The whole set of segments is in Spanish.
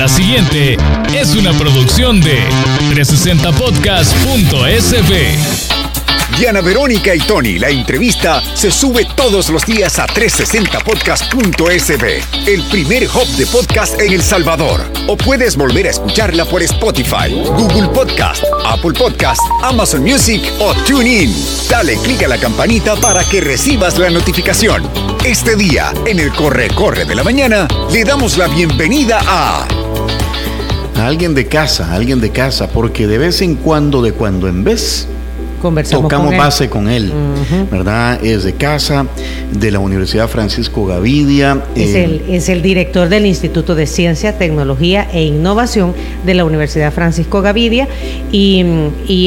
La siguiente es una producción de 360podcast.sb. Diana Verónica y Tony, la entrevista se sube todos los días a 360podcast.sb, el primer hub de podcast en El Salvador. O puedes volver a escucharla por Spotify, Google Podcast, Apple Podcast, Amazon Music o TuneIn. Dale clic a la campanita para que recibas la notificación. Este día, en el Corre Corre de la Mañana, le damos la bienvenida a... A alguien de casa, alguien de casa, porque de vez en cuando, de cuando en vez, tocamos base con él, ¿verdad? Es de casa, de la Universidad Francisco Gavidia. Es, eh, el, es el director del Instituto de Ciencia, Tecnología e Innovación de la Universidad Francisco Gavidia y,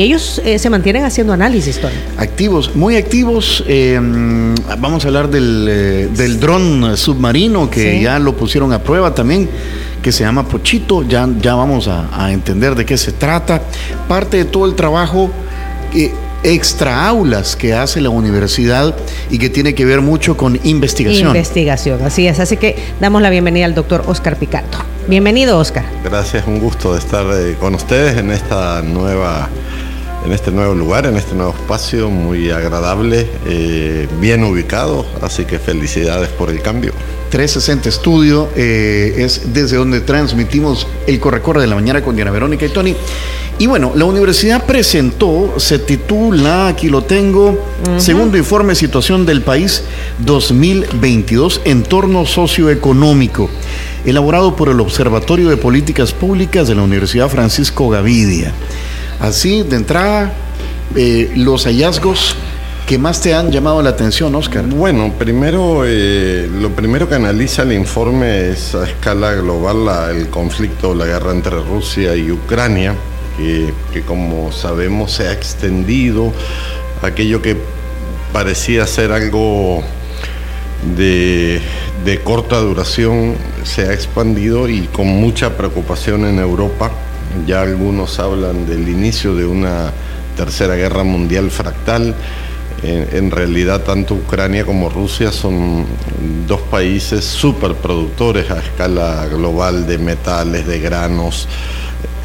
ellos eh, se mantienen haciendo análisis, Tony. Activos, muy activos. Eh, vamos a hablar del, del dron submarino que ya lo pusieron a prueba también que se llama Pochito, ya, ya vamos a, a entender de qué se trata. Parte de todo el trabajo extra aulas que hace la universidad y que tiene que ver mucho con investigación. Investigación, así es. Así que damos la bienvenida al doctor Oscar Picato. Bienvenido, Oscar. Gracias, un gusto de estar eh, con ustedes en esta nueva en este nuevo lugar, en este nuevo espacio muy agradable, eh, bien ubicado, así que felicidades por el cambio. 360 Estudio eh, es desde donde transmitimos el Corre-Corre de la Mañana con Diana Verónica y Tony. Y bueno, la universidad presentó, se titula, aquí lo tengo, segundo informe Situación del País 2022, Entorno Socioeconómico, elaborado por el Observatorio de Políticas Públicas de la Universidad Francisco Gavidia. Así, de entrada, eh, los hallazgos que más te han llamado la atención, Oscar? Bueno, primero, eh, lo primero que analiza el informe es a escala global el conflicto, la guerra entre Rusia y Ucrania que, como sabemos se ha extendido, aquello que parecía ser algo de, corta duración se ha expandido y con mucha preocupación en Europa. Ya algunos hablan del inicio de una tercera guerra mundial fractal. En, realidad, tanto Ucrania como Rusia son dos países superproductores a escala global de metales, de granos,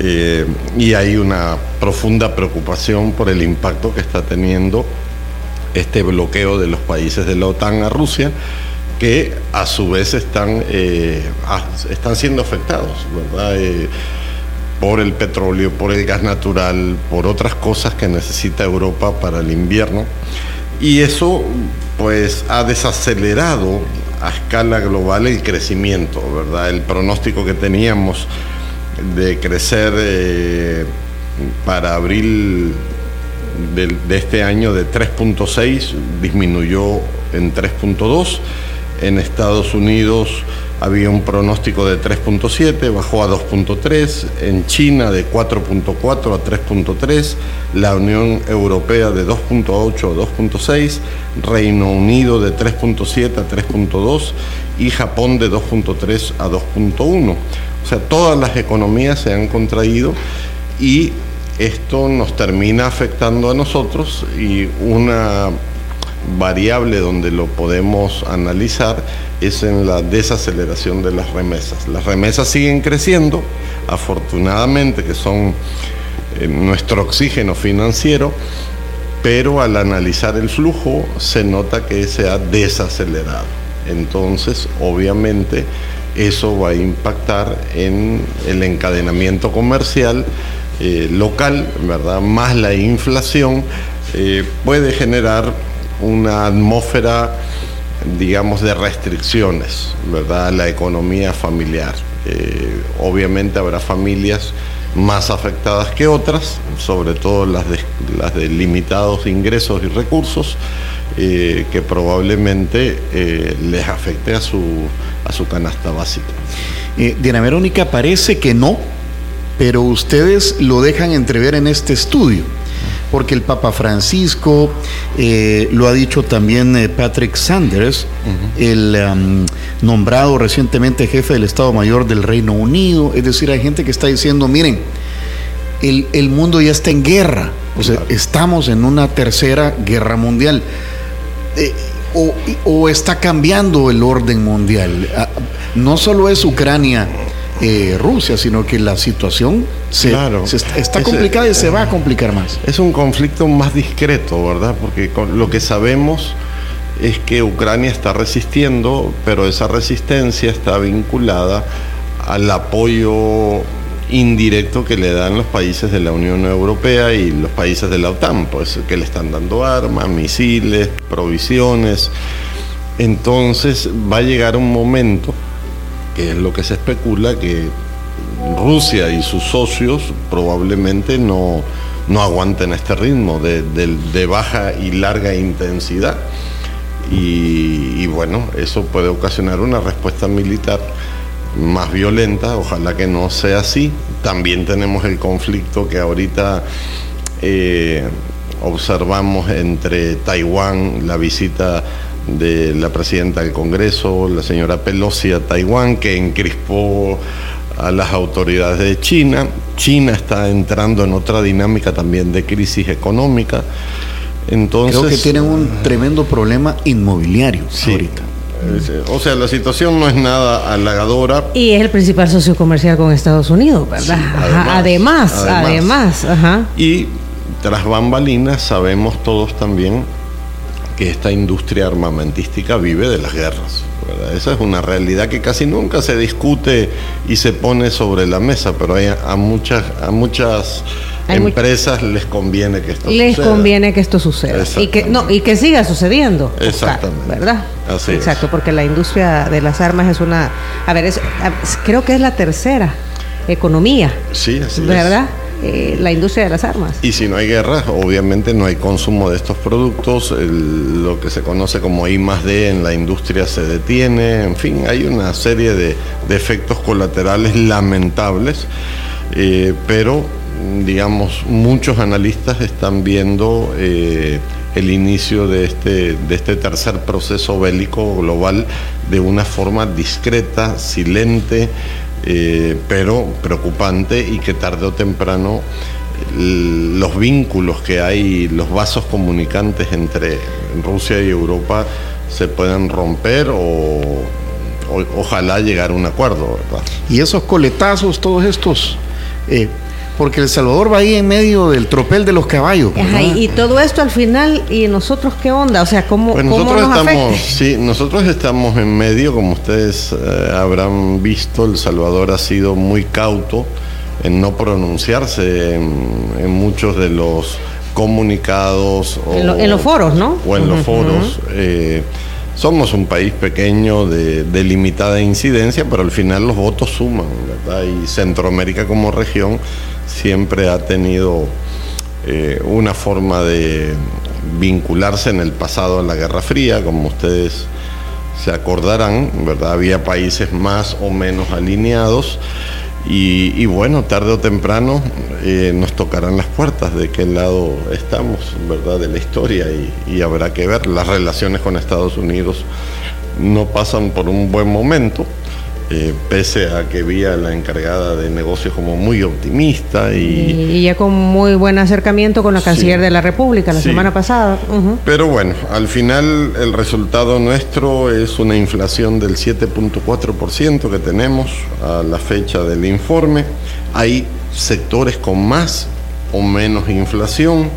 eh, y hay una profunda preocupación por el impacto que está teniendo este bloqueo de los países de la OTAN a Rusia, que a su vez están, eh, están siendo afectados, ¿verdad? Eh, por el petróleo, por el gas natural, por otras cosas que necesita Europa para el invierno. Y eso pues ha desacelerado a escala global el crecimiento, ¿verdad? El pronóstico que teníamos de crecer eh, para abril de, este año de 3.6, disminuyó en 3.2. En Estados Unidos había un pronóstico de 3.7, bajó a 2.3, en China de 4.4 a 3.3, la Unión Europea de 2.8 a 2.6, Reino Unido de 3.7 a 3.2 y Japón de 2.3 a 2.1. O sea, todas las economías se han contraído y esto nos termina afectando a nosotros y una variable donde lo podemos analizar es en la desaceleración de las remesas. Las remesas siguen creciendo, afortunadamente, que son eh, nuestro oxígeno financiero, pero al analizar el flujo se nota que se ha desacelerado. Entonces, obviamente, eso va a impactar en el encadenamiento comercial eh, local, ¿verdad? Más la inflación eh, puede generar una atmósfera, digamos, de restricciones, ¿verdad? La economía familiar. Eh, obviamente habrá familias más afectadas que otras, sobre todo las de, limitados ingresos y recursos, eh, que probablemente eh, les afecte a su, a su canasta básica. Diana Verónica, parece que no, pero ustedes lo dejan entrever en este estudio, porque el Papa Francisco, lo ha dicho también Patrick Sanders, el nombrado recientemente jefe del Estado Mayor del Reino Unido, es decir, hay gente que está diciendo, miren, el, el mundo ya está en guerra, o sea, estamos en una tercera guerra mundial. Eh, o, está cambiando el orden mundial. Ah, no solo es Ucrania eh, Rusia, sino que la situación se, Claro. se está, complicada y se va a complicar más. Es un conflicto más discreto, ¿verdad? Porque con- lo que sabemos es que Ucrania está resistiendo, pero esa resistencia está vinculada al apoyo indirecto que le dan los países de la Unión Europea y los países de la OTAN, pues que le están dando armas, misiles, provisiones. Entonces va a llegar un momento, que es lo que se especula, que Rusia y sus socios probablemente no, no aguanten este ritmo de, baja y larga intensidad. Y, y bueno, eso puede ocasionar una respuesta militar más violenta, ojalá que no sea así. También tenemos el conflicto que ahorita eh, observamos entre Taiwán, la visita de la presidenta del Congreso, la señora Pelosi a Taiwán, que encrispó a las autoridades de China. China está entrando en otra dinámica también de crisis económica. Entonces, Creo que tienen un tremendo problema inmobiliario Sí. ahorita. Eh, O sea, la situación no es nada halagadora. Y es el principal socio comercial con Estados Unidos, ¿verdad? Sí, Ajá, además, además, además, ajá. Y tras bambalinas sabemos todos también que esta industria armamentística vive de las guerras. ¿verdad? Esa es una realidad que casi nunca se discute y se pone sobre la mesa, pero hay a, muchas, a muchas Hay empresas les conviene que esto Les suceda. conviene que esto suceda y que no y que siga sucediendo, Exactamente. ¿verdad? Así es. Exacto, porque la industria de las armas es una, a ver, es- a- creo que es la tercera economía, Sí, así es. Eh, la industria de las armas. Y si no hay guerra, obviamente no hay consumo de estos productos, lo que se conoce como I más D en la industria se detiene, en fin, hay una serie de, de efectos colaterales lamentables, eh, pero digamos, muchos analistas están viendo eh, el inicio de este, de este tercer proceso bélico global de una forma discreta, silente, eh, pero preocupante y que tarde o temprano los vínculos que hay, los vasos comunicantes entre Rusia y Europa se puedan romper o, o- ojalá llegar a un acuerdo, ¿verdad? Y esos coletazos, todos estos, eh, porque El Salvador va ahí en medio del tropel de los caballos. Ajá, ¿verdad? y, y todo esto al final, ¿y nosotros qué onda? O sea, ¿cómo, Pues cómo nosotros nos estamos, afecta? sí, nosotros estamos en medio, como ustedes eh, habrán visto, El Salvador ha sido muy cauto en no pronunciarse en, en muchos de los comunicados o, En lo- en los foros, ¿no? O en los foros. eh, somos un país pequeño de, de limitada incidencia, pero al final los votos suman, ¿verdad? Y Centroamérica como región siempre ha tenido eh, una forma de vincularse en el pasado a la Guerra Fría, como ustedes se acordarán, ¿verdad? Había países más o menos alineados y, bueno, tarde o temprano eh, nos tocarán las puertas de qué lado estamos, ¿verdad? De la historia y habrá que ver. Las relaciones con Estados Unidos no pasan por un buen momento. Eh, pese a que vi a la encargada de negocios como muy optimista Y, y, y ya con muy buen acercamiento con la Sí. canciller de la República la Sí. semana pasada. Pero bueno, al final el resultado nuestro es una inflación del 7.4% que tenemos a la fecha del informe. Hay sectores con más o menos inflación,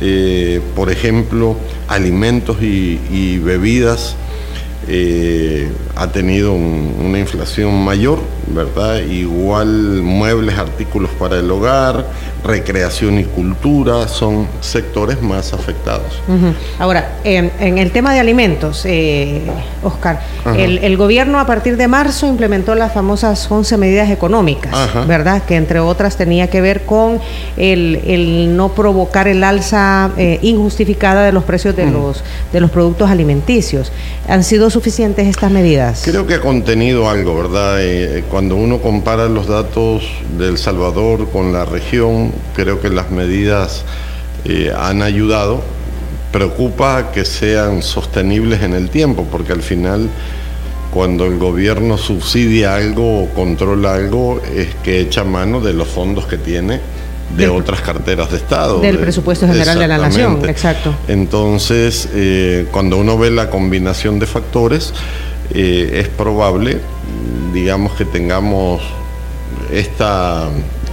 eh, por ejemplo, alimentos y, y bebidas. Eh, ha tenido un- una inflación mayor, ¿verdad? Igual muebles, artículos para el hogar, recreación y cultura son sectores más afectados. Ahora, en, en el tema de alimentos, eh, Oscar, el, el gobierno a partir de marzo implementó las famosas 11 medidas económicas, Ajá. ¿verdad? Que entre otras tenía que ver con el, el no provocar el alza eh, injustificada de los precios de, los, de los productos alimenticios. ¿Han sido suficientes estas medidas? Creo que ha contenido algo, ¿verdad? Eh, cuando uno compara los datos de El Salvador con la región, creo que las medidas eh, han ayudado. Preocupa que sean sostenibles en el tiempo, porque al final cuando el gobierno subsidia algo o controla algo, es que echa mano de los fondos que tiene de Del- otras carteras de Estado. del de- presupuesto general de la nación, exacto. Entonces, eh, cuando uno ve la combinación de factores, eh, es probable, digamos, que tengamos esta,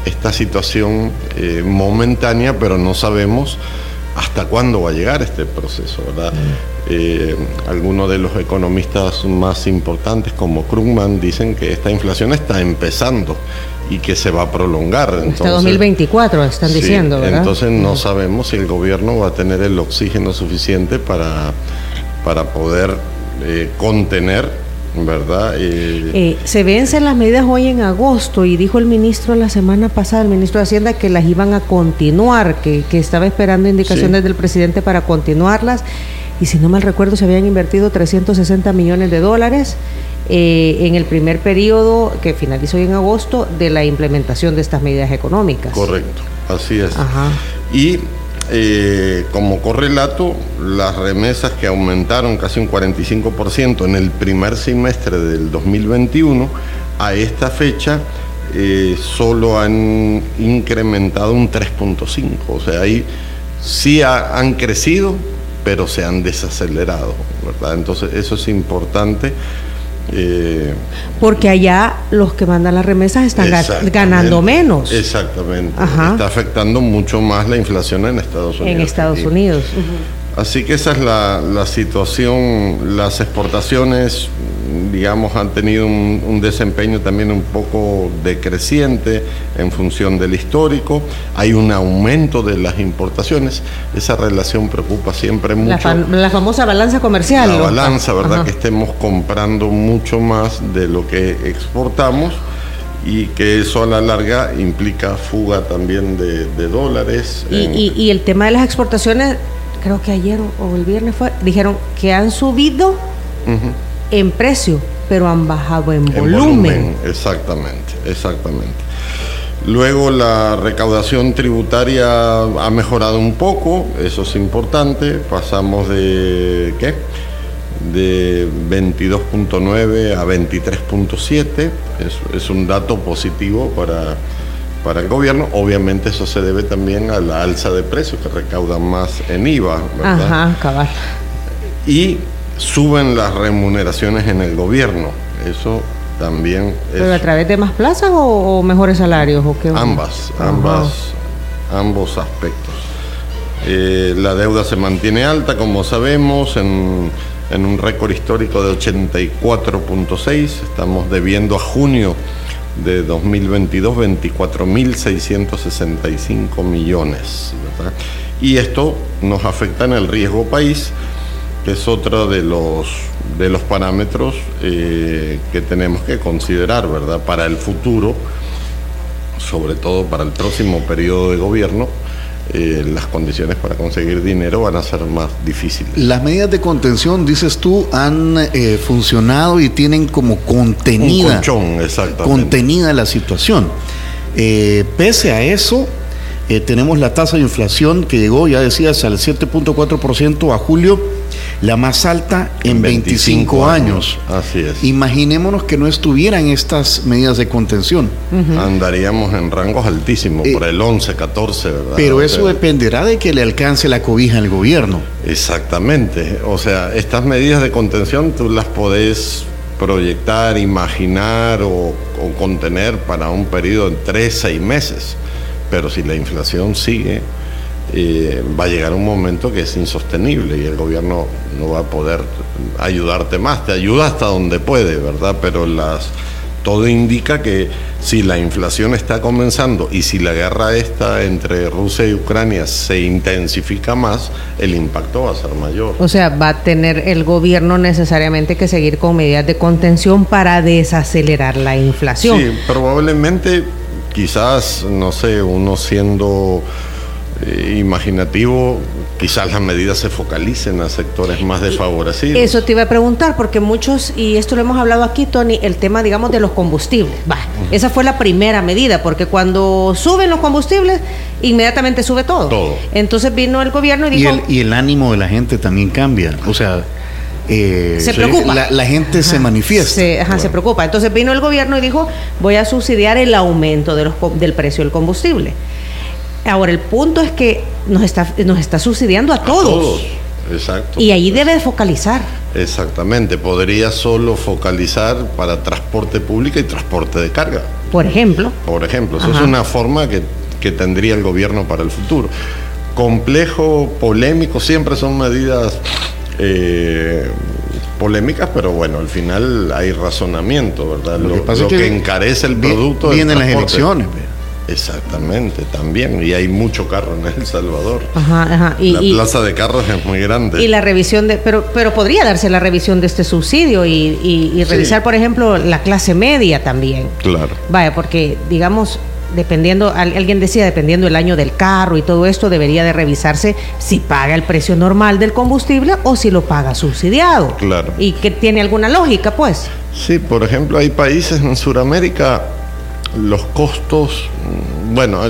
esta situación eh, momentánea, pero no sabemos hasta cuándo va a llegar este proceso, ¿verdad? Eh, algunos de los economistas más importantes, como Krugman, dicen que esta inflación está empezando y que se va a prolongar. Hasta 2024, están diciendo, ¿verdad? Entonces no sabemos si el gobierno va a tener el oxígeno suficiente para, para poder eh, contener ¿verdad? Eh, se vencen las medidas hoy en agosto y dijo el ministro la semana pasada, el ministro de Hacienda, que las iban a continuar, que, estaba esperando indicaciones del presidente para continuarlas. Y si no mal recuerdo, se habían invertido 360 millones de dólares eh, en el primer periodo que finalizó hoy en agosto de la implementación de estas medidas económicas. Correcto, así es. Y eh, como correlato, las remesas que aumentaron casi un 45% en el primer semestre del 2021, a esta fecha eh, solo han incrementado un 3.5%. O sea, ahí sí han crecido, pero se han desacelerado. Entonces, eso es importante eh, Porque allá los que mandan las remesas están ganando menos. Exactamente. Está afectando mucho más la inflación en Estados Unidos. En Estados Unidos. Así que esa es la, situación. Las exportaciones, digamos, han tenido un, desempeño también un poco decreciente en función del histórico. Hay un aumento de las importaciones. Esa relación preocupa siempre mucho. La, famosa balanza comercial. La balanza, ¿verdad? Que estemos comprando mucho más de lo que exportamos y que eso a la larga implica fuga también de, dólares. y el tema de las exportaciones creo que ayer o el viernes fue, dijeron que han subido en precio, pero han bajado en, volumen. Exactamente, exactamente. Luego la recaudación tributaria ha mejorado un poco, eso es importante. Pasamos de ¿qué? De 22.9 a 23.7. Es, es un dato positivo para para el gobierno. Obviamente eso se debe también a la alza de precios que recaudan más en IVA. Ajá, cabal. Y suben las remuneraciones en el gobierno. Eso también es... ¿Pero a través de más plazas o, mejores salarios? O qué? Ambas, ambas, ambos aspectos. Eh, la deuda se mantiene alta, como sabemos, en, en un récord histórico de 84.6. Estamos debiendo a junio de 2022 24.665 millones. Y esto nos afecta en el riesgo país, que es otro de los, de los parámetros eh, que tenemos que considerar ¿verdad? para el futuro, sobre todo para el próximo periodo de gobierno eh, las condiciones para conseguir dinero van a ser más difíciles. Las medidas de contención, dices tú, han eh, funcionado y tienen como contenida, contenida la situación. Eh, pese a eso, tenemos la tasa de inflación que llegó, ya decías, al 7.4% a julio la más alta en 25, años. Así es. Imaginémonos que no estuvieran estas medidas de contención. Andaríamos en rangos altísimos, eh, por el 11, 14, ¿verdad? Pero eso dependerá de que le alcance la cobija al gobierno. Exactamente. O sea, estas medidas de contención tú las podés proyectar, imaginar o, o contener para un periodo de 3, 6 meses. Pero si la inflación sigue, eh, va a llegar un momento que es insostenible y el gobierno no va a poder ayudarte más. Te ayuda hasta donde puede, ¿verdad? Pero las todo indica que si la inflación está comenzando y si la guerra esta entre Rusia y Ucrania se intensifica más, el impacto va a ser mayor. O sea, va a tener el gobierno necesariamente que seguir con medidas de contención para desacelerar la inflación. Sí, probablemente, quizás, no sé, uno siendo imaginativo, quizás las medidas se focalicen a sectores más desfavorecidos. Eso te iba a preguntar, porque muchos, y esto lo hemos hablado aquí, Tony, el tema, digamos, de los combustibles. Va, esa fue la primera medida, porque cuando suben los combustibles, inmediatamente sube todo. Todo. Entonces vino el gobierno y dijo... Y el, ánimo de la gente también cambia. O sea... Eh, se preocupa. La, gente se manifiesta. Se, ajá, se preocupa. Entonces vino el gobierno y dijo, voy a subsidiar el aumento de los, del precio del combustible. Ahora, el punto es que nos está, nos está subsidiando a, todos. Exacto. Y ahí debe focalizar. Exactamente, podría solo focalizar para transporte público y transporte de carga. por ejemplo. Por ejemplo, eso Ajá. es una forma que, que tendría el gobierno para el futuro. Complejo, polémico, siempre son medidas eh, polémicas, pero bueno, al final hay razonamiento, ¿verdad? Lo Lo, que pasa lo es que que, encarece el producto. vienen las elecciones, ve. Exactamente, también. Y hay mucho carro en El Salvador. Ajá, ajá. Y, la y- plaza de carros es muy grande. y la revisión de, pero, pero podría darse la revisión de este subsidio y, y- y Sí. revisar, por ejemplo, la clase media también. Claro. Vaya, porque digamos, dependiendo, al- alguien decía, dependiendo el año del carro y todo esto, debería de revisarse si paga el precio normal del combustible o si lo paga subsidiado. Claro. Y que tiene alguna lógica, pues. Sí, por ejemplo, hay países en Sudamérica, los costos, mm, bueno,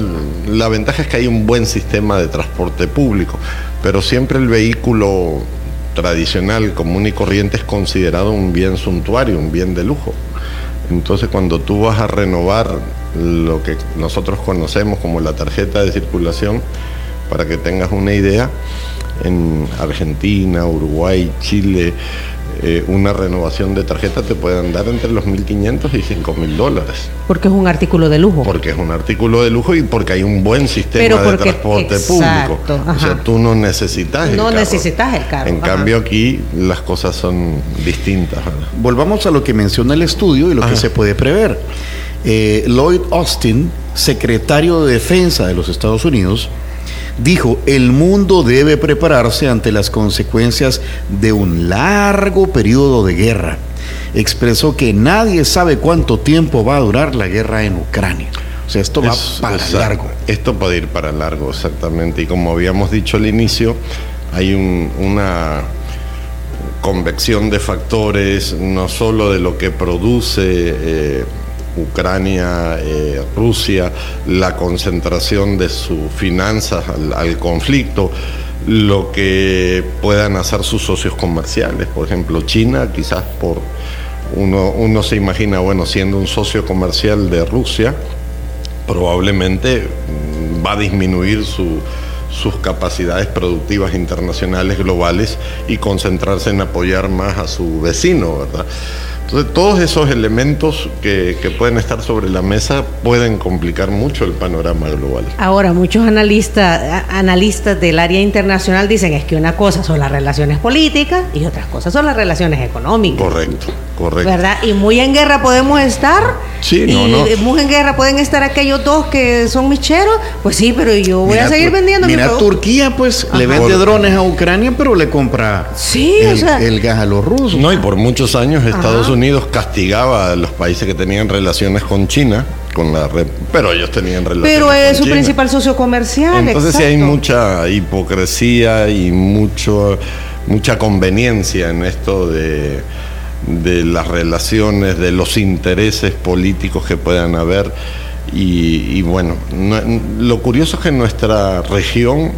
la ventaja es que hay un buen sistema de transporte público, pero siempre el vehículo tradicional, común y corriente es considerado un bien suntuario, un bien de lujo. Entonces cuando tú vas a renovar lo que nosotros conocemos como la tarjeta de circulación, para que tengas una idea, en Argentina, Uruguay, Chile, eh, una renovación de tarjeta te pueden dar entre los 1.500 y 5.000 dólares, Porque es un artículo de lujo. porque es un artículo de lujo y porque hay un buen sistema Pero de transporte exacto, público. O ajá. sea, tú no necesitas el No carro. necesitas el carro, En ajá. cambio aquí las cosas son distintas. ¿verdad? Volvamos a lo que menciona el estudio y lo que se puede prever. Eh, Lloyd Austin, secretario de Defensa de los Estados Unidos, dijo, el mundo debe prepararse ante las consecuencias de un largo periodo de guerra. Expresó que nadie sabe cuánto tiempo va a durar la guerra en Ucrania. O sea, esto va Es- para exacto. largo. Esto puede ir para largo, exactamente. Y como habíamos dicho al inicio, hay un- una convección de factores, no solo de lo que produce eh, Ucrania, eh, Rusia, la concentración de sus finanzas al, conflicto, lo que puedan hacer sus socios comerciales. Por ejemplo, China, quizás por uno, uno se imagina, bueno, siendo un socio comercial de Rusia, probablemente mm, va a disminuir su- sus capacidades productivas internacionales globales y concentrarse en apoyar más a su vecino, ¿verdad? Entonces, todos esos elementos que, que pueden estar sobre la mesa pueden complicar mucho el panorama global. Ahora, muchos analistas, analistas del área internacional dicen es que una cosa son las relaciones políticas y otras cosas son las relaciones económicas. Correcto, correcto. ¿Verdad? Y muy en guerra podemos estar. Sí, y no, no. muy en guerra pueden estar aquellos dos que son micheros. Pues sí, pero yo voy a seguir vendiendo mi Mira, producto. Turquía pues le vende Por- drones a Ucrania, pero le compra Sí, el, o sea- el gas a los rusos. No, y por muchos años Estados Ajá. Unidos castigaba a los países que tenían relaciones con China, con la re- pero ellos tenían relaciones Pero con es su China. principal socio comercial. Entonces sí hay exacto. mucha hipocresía y mucho, mucha conveniencia en esto de, de las relaciones, de los intereses políticos que puedan haber. Y, y bueno, no- lo curioso es que nuestra región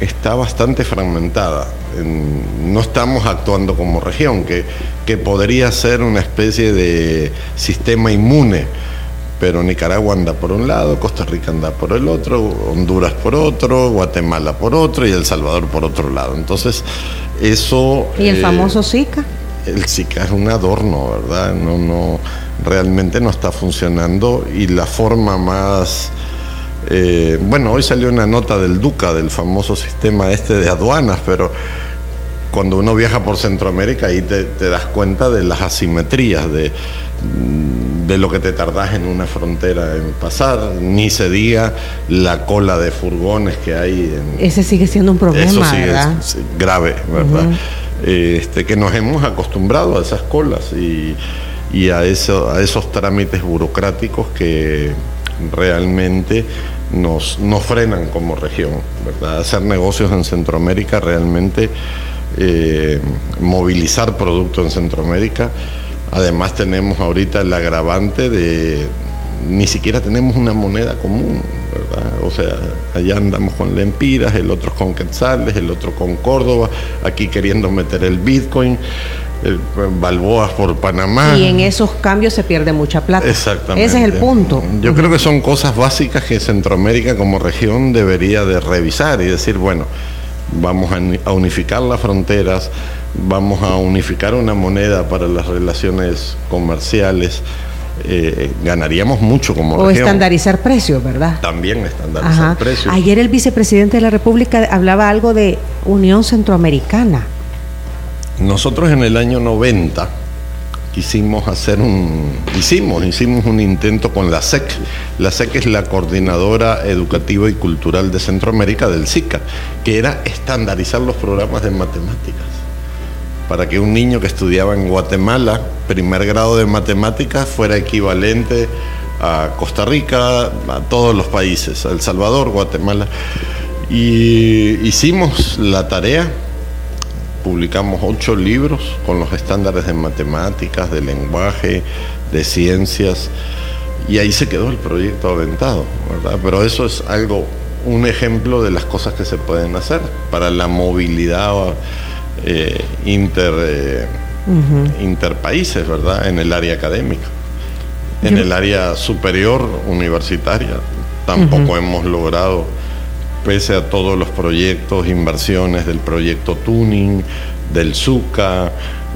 está bastante fragmentada. En- no estamos actuando como región, que, que podría ser una especie de sistema inmune. Pero Nicaragua anda por un lado, Costa Rica anda por el otro, Honduras por otro, Guatemala por otro y El Salvador por otro lado. Entonces, eso... Y el eh, famoso Zika. El SICA es un adorno, ¿verdad? No, no, realmente no está funcionando y la forma más... eh, bueno, hoy salió una nota del Duca, del famoso sistema este de aduanas, pero cuando uno viaja por Centroamérica ahí te, te das cuenta de las asimetrías, de, de lo que te tardás en una frontera en pasar, ni se diga la cola de furgones que hay en, Ese sigue siendo un problema, eso sí ¿verdad? es grave, ¿verdad? Este, que nos hemos acostumbrado a esas colas y, a, eso, a esos trámites burocráticos que realmente nos, nos frenan como región, ¿verdad? Hacer negocios en Centroamérica realmente, eh, movilizar productos en Centroamérica. Además tenemos ahorita el agravante de ni siquiera tenemos una moneda común, ¿verdad? O sea, allá andamos con lempiras, el otro con quetzales, el otro con Córdoba, aquí queriendo meter el Bitcoin, el, balboas por Panamá. Y en esos cambios se pierde mucha plata. Exactamente. Ese es el punto. Yo creo que son cosas básicas que Centroamérica como región debería de revisar y decir, bueno, vamos a unificar las fronteras, vamos a unificar una moneda para las relaciones comerciales, eh, ganaríamos mucho como O región. estandarizar precios, ¿verdad? También estandarizar Ajá. precios. Ayer el vicepresidente de la República hablaba algo de Unión Centroamericana. Nosotros en el año 90 quisimos hacer un hicimos hicimos un intento con la SEC. La SEC es la coordinadora educativa y cultural de Centroamérica del SICA, que era estandarizar los programas de matemáticas para que un niño que estudiaba en Guatemala, primer grado de matemáticas, fuera equivalente a Costa Rica, a todos los países, a El Salvador, Guatemala. Y hicimos la tarea, publicamos ocho libros con los estándares de matemáticas, de lenguaje, de ciencias, y ahí se quedó el proyecto aventado, ¿verdad? Pero eso es algo, un ejemplo de las cosas que se pueden hacer para la movilidad eh, inter, eh, interpaíses, ¿verdad? En el área académica. En el área superior universitaria tampoco hemos logrado, pese a todos los proyectos, inversiones del proyecto Tuning, del SUCA,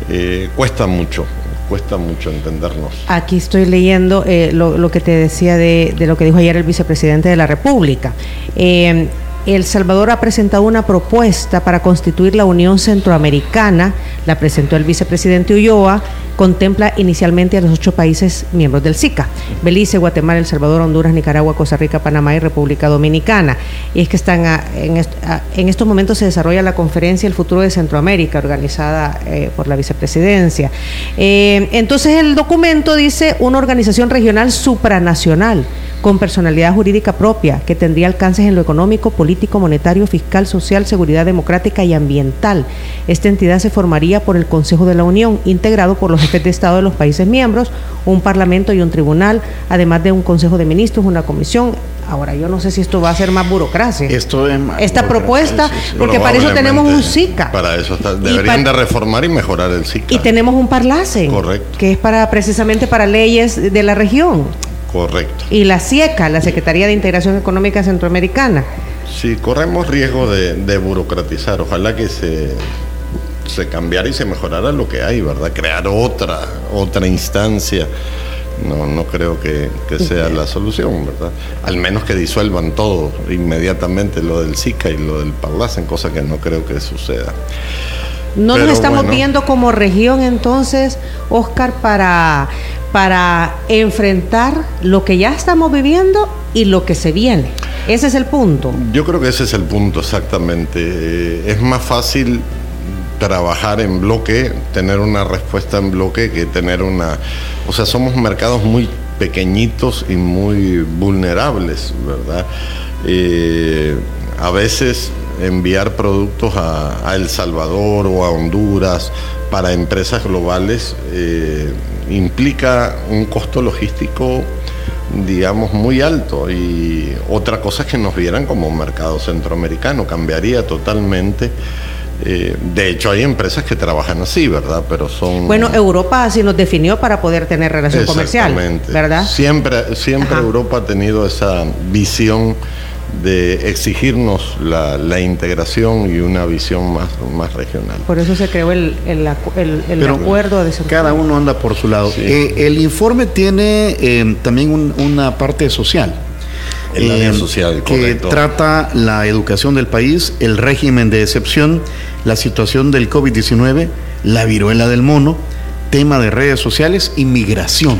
eh, cuesta mucho, cuesta mucho entendernos. Aquí estoy leyendo eh, lo, lo que te decía de, de lo que dijo ayer el vicepresidente de la República. Eh, el Salvador ha presentado una propuesta para constituir la Unión Centroamericana, la presentó el vicepresidente Ulloa, contempla inicialmente a los ocho países miembros del SICA, Belice, Guatemala, El Salvador, Honduras, Nicaragua, Costa Rica, Panamá y República Dominicana. Y es que están a- en, est- en estos momentos se desarrolla la conferencia El futuro de Centroamérica, organizada eh, por la vicepresidencia. Eh, entonces el documento dice una organización regional supranacional con personalidad jurídica propia, que tendría alcances en lo económico, político, monetario, fiscal, social, seguridad democrática y ambiental. Esta entidad se formaría por el Consejo de la Unión, integrado por los jefes de Estado de los países miembros, un parlamento y un tribunal, además de un Consejo de Ministros, una comisión. Ahora, yo no sé si esto va a ser más burocracia. Esto es más Esta propuesta, sí, sí. porque para eso tenemos un SICA. Para eso está- deberían de reformar y mejorar el SICA. Y tenemos un Parlacen, Correcto. que es para precisamente para leyes de la región. Correcto. Y la CIECA, la Secretaría de Integración Económica Centroamericana. Sí, corremos riesgo de, de burocratizar. Ojalá que se, se cambiara y se mejorara lo que hay, ¿verdad? Crear otra, otra instancia. No, no creo que, que sea la solución, ¿verdad? Al menos que disuelvan todo inmediatamente lo del SICA y lo del Parlacen, cosa que no creo que suceda. No Pero nos estamos bueno. viendo como región entonces, Oscar, para, para enfrentar lo que ya estamos viviendo y lo que se viene. Ese es el punto. Yo creo que ese es el punto exactamente. Eh, es más fácil trabajar en bloque, tener una respuesta en bloque que tener una... O sea, somos mercados muy pequeñitos y muy vulnerables, ¿verdad? Eh, a veces enviar productos a, El Salvador o a Honduras para empresas globales eh, implica un costo logístico digamos, muy alto. Y otra cosa es que nos vieran como un mercado centroamericano, cambiaría totalmente. Eh, de hecho, hay empresas que trabajan así, ¿verdad? Pero son... Bueno, Europa así nos definió para poder tener relación comercial, Exactamente. ¿verdad? Siempre, siempre Ajá. Europa ha tenido esa visión de exigirnos la, la integración y una visión más, más regional. Por eso se creó el, el, acu- el- el Pero acuerdo de Cada uno anda por su lado. Sí. Eh, el informe tiene eh, también un- una parte social. El área Eh, social, que correcto. trata la educación del país, el régimen de excepción, la situación del COVID-19, la viruela del mono, tema de redes sociales y migración.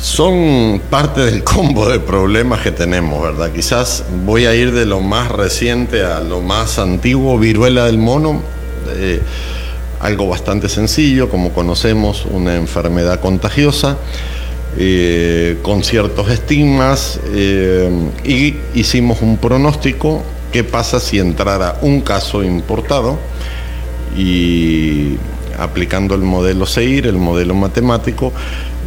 Son parte del combo de problemas que tenemos, ¿verdad? Quizás voy a ir de lo más reciente a lo más antiguo, viruela del mono. eh, algo bastante sencillo, como conocemos, una enfermedad contagiosa, eh, con ciertos estigmas, eh, y hicimos un pronóstico, ¿qué pasa si entrara un caso importado? y aplicando el modelo SEIR, el modelo matemático,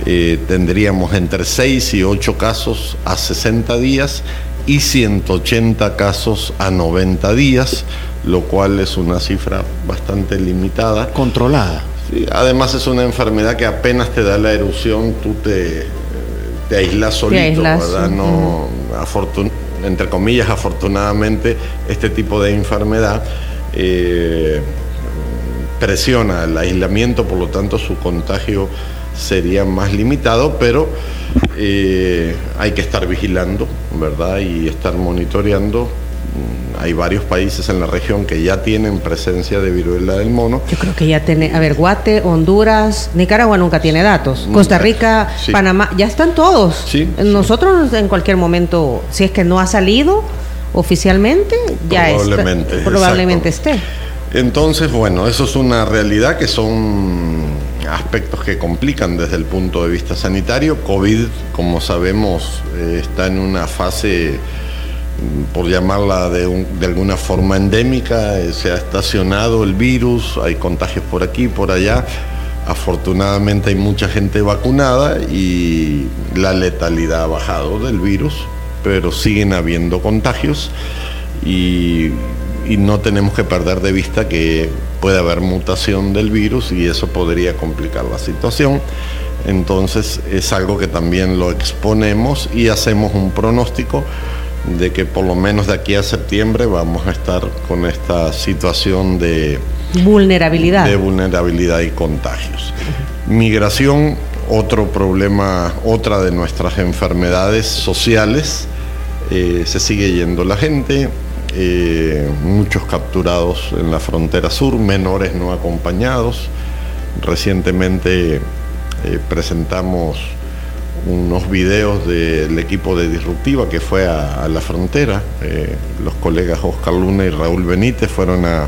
eh, tendríamos entre 6 y 8 casos a 60 días y 180 casos a 90 días, lo cual es una cifra bastante limitada. Controlada. Sí, además es una enfermedad que apenas te da la erupción, tú te, te aíslas solito, ¿verdad? No, afortun- entre comillas, afortunadamente, este tipo de enfermedad eh, presiona el aislamiento, por lo tanto su contagio sería más limitado, pero eh, hay que estar vigilando, ¿verdad? Y estar monitoreando. Hay varios países en la región que ya tienen presencia de viruela del mono. Yo creo que ya tiene, a ver, Guate, Honduras, Nicaragua nunca tiene datos. Costa Rica, Sí. Panamá, ya están todos. Sí, Nosotros en cualquier momento, si es que no ha salido oficialmente, ya está- Probablemente, probablemente exacto. esté. Entonces, bueno, eso es una realidad que son aspectos que complican desde el punto de vista sanitario. COVID, como sabemos, eh, está en una fase, por llamarla de, un- de alguna forma endémica, eh, se ha estacionado el virus, hay contagios por aquí, por allá. Afortunadamente hay mucha gente vacunada y la letalidad ha bajado del virus, pero siguen habiendo contagios y, y no tenemos que perder de vista que puede haber mutación del virus y eso podría complicar la situación. Entonces es algo que también lo exponemos y hacemos un pronóstico de que por lo menos de aquí a septiembre vamos a estar con esta situación de, Vulnerabilidad. de vulnerabilidad y contagios. Migración, otro problema, otra de nuestras enfermedades sociales. Eh, se sigue yendo la gente, eh, muchos capturados en la frontera sur, menores no acompañados. Recientemente eh, presentamos unos videos del equipo de Disruptiva que fue a, a la frontera. Eh, los colegas Oscar Luna y Raúl Benítez fueron a, a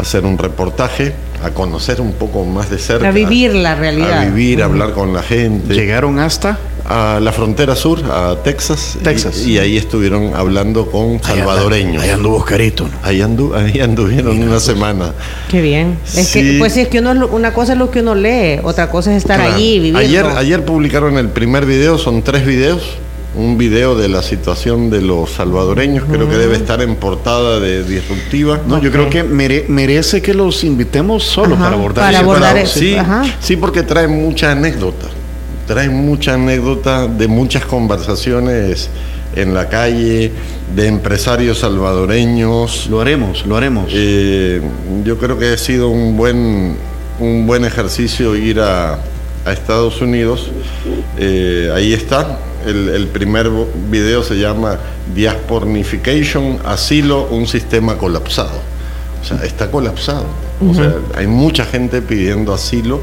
hacer un reportaje, a conocer un poco más de cerca. A vivir la realidad. A vivir, a hablar con la gente. Llegaron hasta A la frontera sur, a Texas. Texas. Y, y ahí estuvieron hablando con salvadoreños. Ahí anduvo Oscarito. ¿no? Ahí, andu- ahí anduvieron una semana. Qué bien. Es Sí. que, pues es que uno, es lo- una cosa es lo que uno lee, otra cosa es estar Claro. allí, vivirlo. Ayer, ayer publicaron el primer video, son tres videos. Un video de la situación de los salvadoreños, creo que debe estar en portada de Disruptiva. No, yo creo que mere- merece que los invitemos solo Ajá, para abordar para ese abordar. Sí, sí, porque trae mucha anécdota. Trae mucha anécdota de muchas conversaciones en la calle, de empresarios salvadoreños. Lo haremos, lo haremos. Eh, yo creo que ha sido un buen, un buen ejercicio ir a, a Estados Unidos. Eh, ahí está. El, el primer video se llama Diaspornification, asilo, un sistema colapsado. O sea, está colapsado. O sea, hay mucha gente pidiendo asilo.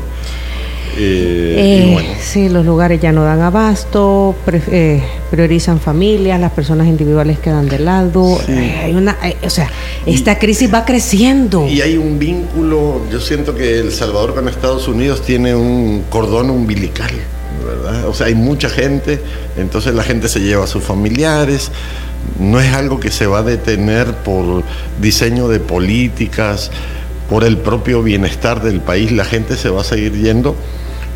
Eh, Eh, y bueno, Sí, los lugares ya no dan abasto, pre- eh, priorizan familias, las personas individuales quedan de lado. Hay una, o sea, esta crisis va creciendo. Y hay un vínculo, yo siento que El Salvador con Estados Unidos tiene un cordón umbilical, ¿verdad? O sea, hay mucha gente, entonces la gente se lleva a sus familiares, no es algo que se va a detener por diseño de políticas, por el propio bienestar del país, la gente se va a seguir yendo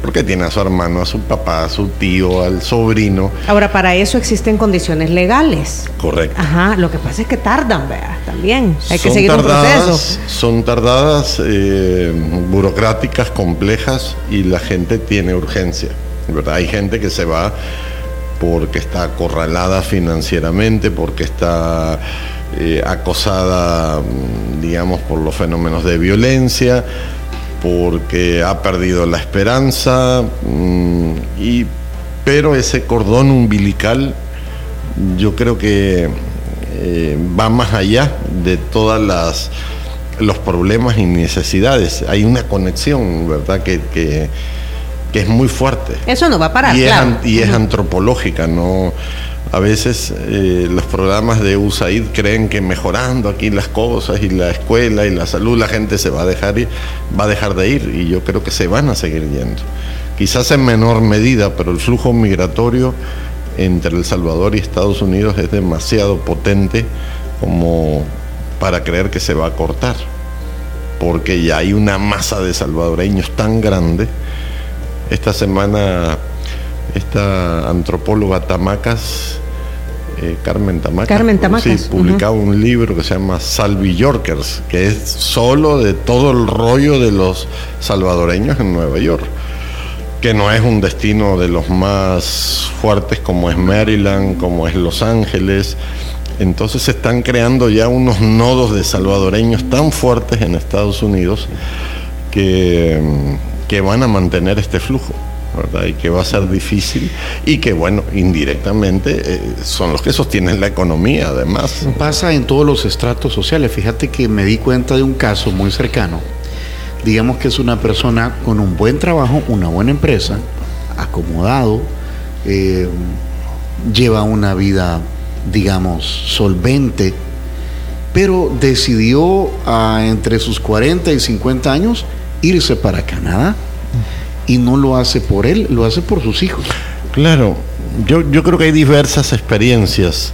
porque tiene a su hermano, a su papá, a su tío, al sobrino. Ahora, para eso existen condiciones legales. Correcto. Ajá, lo que pasa es que tardan, vea, también. Hay que Son seguir un tardadas, proceso. Son tardadas, eh, burocráticas, complejas y la gente tiene urgencia. ¿verdad? Hay gente que se va porque está acorralada financieramente, porque está eh, acosada, mm, digamos, por los fenómenos de violencia, porque ha perdido la esperanza, mm, y, pero ese cordón umbilical yo creo que eh, va más allá de todas las los problemas y necesidades. Hay una conexión, ¿verdad? Que, que, que es muy fuerte. Eso no va a parar, claro. y es antropológica, ¿no? A veces eh, los programas de USAID creen que mejorando aquí las cosas y la escuela y la salud, la gente se va a dejar ir, va a dejar de ir y yo creo que se van a seguir yendo. Quizás en menor medida, pero el flujo migratorio entre El Salvador y Estados Unidos es demasiado potente como para creer que se va a cortar, porque ya hay una masa de salvadoreños tan grande. Esta semana esta antropóloga Tamacas, eh, Carmen Tamacas, Carmen Tamacas, sí, publicaba un libro que se llama Salvi Yorkers, que es solo de todo el rollo de los salvadoreños en Nueva York, que no es un destino de los más fuertes como es Maryland, como es Los Ángeles. Entonces se están creando ya unos nodos de salvadoreños tan fuertes en Estados Unidos que, que van a mantener este flujo. Y que va a ser difícil y que, bueno, indirectamente eh, son los que sostienen la economía, además. Pasa en todos los estratos sociales. Fíjate que me di cuenta de un caso muy cercano. Digamos que es una persona con un buen trabajo, una buena empresa, acomodado, eh, lleva una vida, digamos, solvente, pero decidió a, entre sus 40 y 50 años irse para Canadá y no lo hace por él, lo hace por sus hijos. Claro, yo, yo creo que hay diversas experiencias.